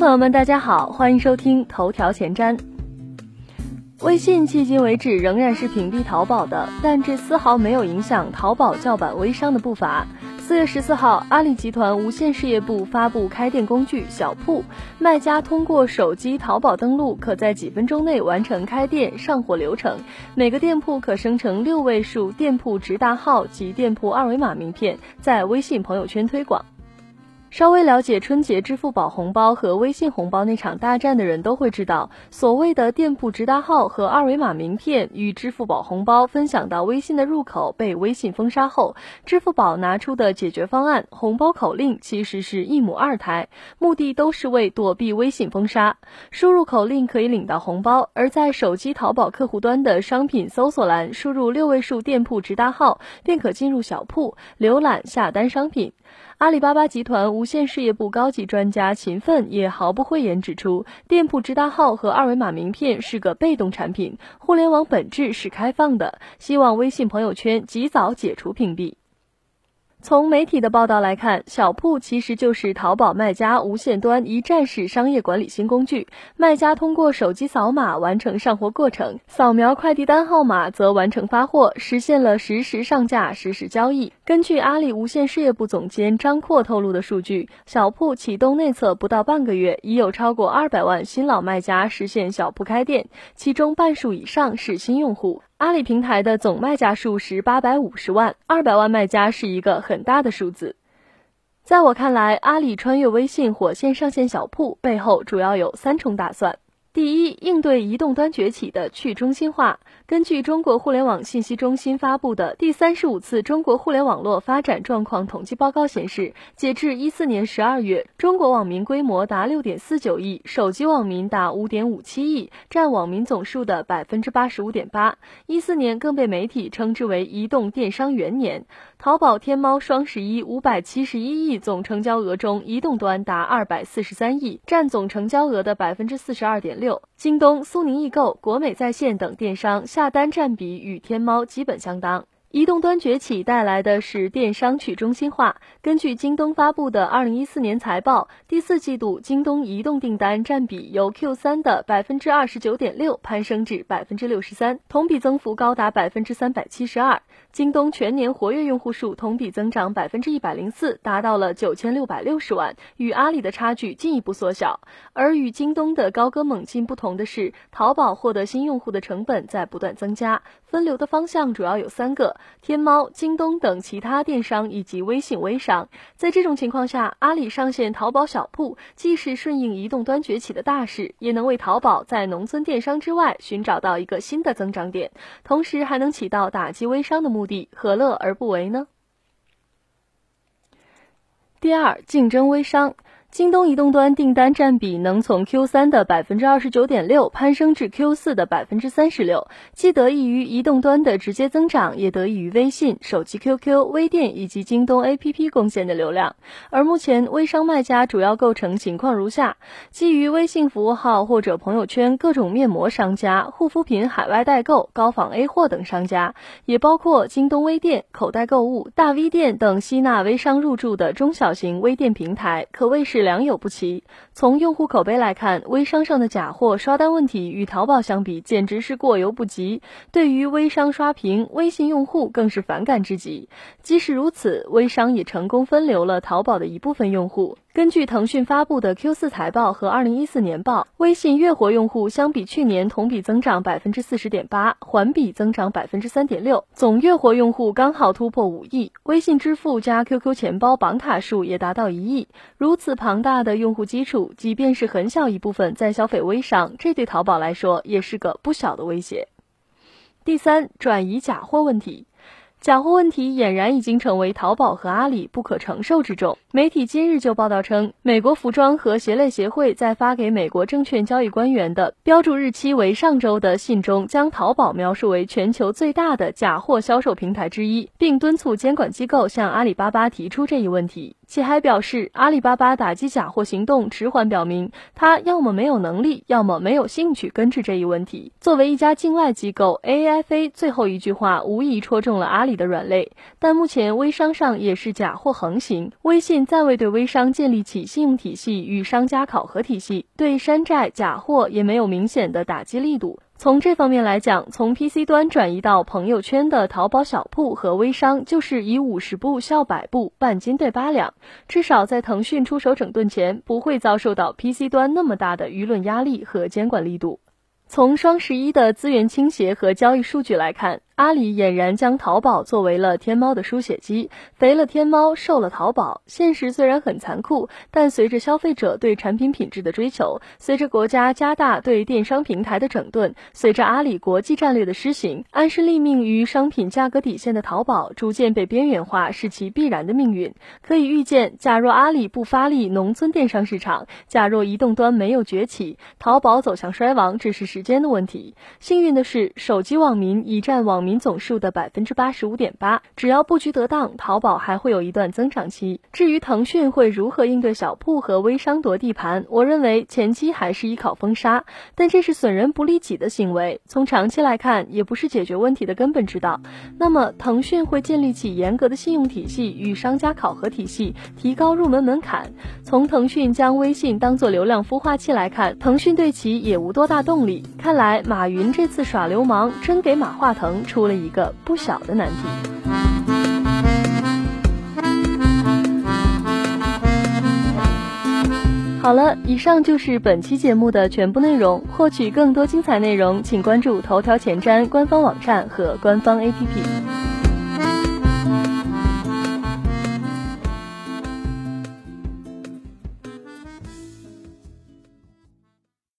朋友们，大家好，欢迎收听头条前瞻。微信迄今为止仍然是屏蔽淘宝的，但这丝毫没有影响淘宝叫板微商的步伐。四月十四号，阿里集团无线事业部发布开店工具小铺，卖家通过手机淘宝登录，可在几分钟内完成开店上货流程。每个店铺可生成六位数店铺直达号及店铺二维码名片，在微信朋友圈推广。稍微了解春节支付宝红包和微信红包那场大战的人都会知道，所谓的店铺直达号和二维码名片与支付宝红包分享到微信的入口被微信封杀后，支付宝拿出的解决方案红包口令其实是一母二胎，目的都是为躲避微信封杀。输入口令可以领到红包，而在手机淘宝客户端的商品搜索栏输入六位数店铺直达号，便可进入小铺浏览下单商品。阿里巴巴集团无线事业部高级专家秦奋也毫不讳言指出，店铺直达号和二维码名片是个被动产品，互联网本质是开放的，希望微信朋友圈及早解除屏蔽。从媒体的报道来看，小铺其实就是淘宝卖家无线端一站式商业管理新工具。卖家通过手机扫码完成上货过程，扫描快递单号码则完成发货，实现了实时上架、实时交易。根据阿里无线事业部总监张阔透露的数据，小铺启动内测不到半个月，已有超过二百万新老卖家实现小铺开店，其中半数以上是新用户。阿里平台的总卖家数是八百五十万，二百万卖家是一个很大的数字。在我看来，阿里穿越微信火线上线小铺背后主要有三重打算。第一，应对移动端崛起的去中心化。根据中国互联网信息中心发布的第三十五次中国互联网络发展状况统计报告显示，截至一四年十二月，中国网民规模达六点四九亿，手机网民达五点五七亿，占网民总数的百分之八十五点八。一四年更被媒体称之为移动电商元年。淘宝天猫双十一五百七十一亿总成交额中，移动端达二百四十三亿，占总成交额的百分之四十二点六。京东、苏宁易购、国美在线等电商下单占比与天猫基本相当。移动端崛起带来的是电商去中心化。根据京东发布的二零一四年财报，第四季度京东移动订单占比由 Q 三的百分之二十九点六攀升至百分之六十三，同比增幅高达百分之三百七十二。京东全年活跃用户数同比增长百分之一百零四，达到了九千六百六十万，与阿里的差距进一步缩小。而与京东的高歌猛进不同的是，淘宝获得新用户的成本在不断增加，分流的方向主要有三个。天猫、京东等其他电商以及微信微商，在这种情况下，阿里上线淘宝小铺，既是顺应移动端崛起的大势，也能为淘宝在农村电商之外寻找到一个新的增长点，同时还能起到打击微商的目目的，何乐而不为呢？第二，竞争微商。京东移动端订单占比能从 Q 三的百分之二十九点六攀升至 Q 四的百分之三十六，既得益于移动端的直接增长，也得益于微信、手机 QQ、微店以及京东 APP 贡献的流量。而目前微商卖家主要构成情况如下：基于微信服务号或者朋友圈各种面膜商家、护肤品海外代购、高仿 A 货等商家，也包括京东微店、口袋购物、大 V 店等吸纳微商入驻的中小型微店平台，可谓是。良莠不齐。从用户口碑来看，微商上的假货刷单问题与淘宝相比，简直是过犹不及。对于微商刷屏，微信用户更是反感至极。即使如此，微商也成功分流了淘宝的一部分用户。根据腾讯发布的 Q 四财报和二零一四年报，微信月活用户相比去年同比增长百分之四十点八，环比增长百分之三点六，总月活用户刚好突破五亿。微信支付加 QQ 钱包绑卡数也达到一亿。如此庞大的用户基础，即便是很小一部分在消费微商，这对淘宝来说也是个不小的威胁。第三，转移假货问题。假货问题俨然已经成为淘宝和阿里不可承受之重。媒体今日就报道称，美国服装和鞋类协会在发给美国证券交易官员的标注日期为上周的信中，将淘宝描述为全球最大的假货销售平台之一，并敦促监管机构向阿里巴巴提出这一问题。且还表示，阿里巴巴打击假货行动迟缓，表明他要么没有能力，要么没有兴趣根治这一问题。作为一家境外机构，AIFA 最后一句话无疑戳中了阿里的软肋。但目前微商上也是假货横行，微信暂未对微商建立起信用体系与商家考核体系，对山寨假货也没有明显的打击力度。从这方面来讲，从 PC 端转移到朋友圈的淘宝小铺和微商，就是以五十步笑百步，半斤对八两。至少在腾讯出手整顿前，不会遭受到 PC 端那么大的舆论压力和监管力度。从双十一的资源倾斜和交易数据来看。阿里俨然将淘宝作为了天猫的书写机，肥了天猫，瘦了淘宝。现实虽然很残酷，但随着消费者对产品品质的追求，随着国家加大对电商平台的整顿，随着阿里国际战略的施行，安身立命于商品价格底线的淘宝逐渐被边缘化，是其必然的命运。可以预见，假若阿里不发力农村电商市场，假若移动端没有崛起，淘宝走向衰亡只是时间的问题。幸运的是，手机网民已占网民。总数的百分之八十五点八，只要布局得当，淘宝还会有一段增长期。至于腾讯会如何应对小铺和微商夺地盘，我认为前期还是依靠封杀，但这是损人不利己的行为，从长期来看也不是解决问题的根本之道。那么，腾讯会建立起严格的信用体系与商家考核体系，提高入门门槛。从腾讯将微信当做流量孵化器来看，腾讯对其也无多大动力。看来马云这次耍流氓，真给马化腾出。出了一个不小的难题。好了，以上就是本期节目的全部内容。获取更多精彩内容，请关注头条前瞻官方网站和官方 APP。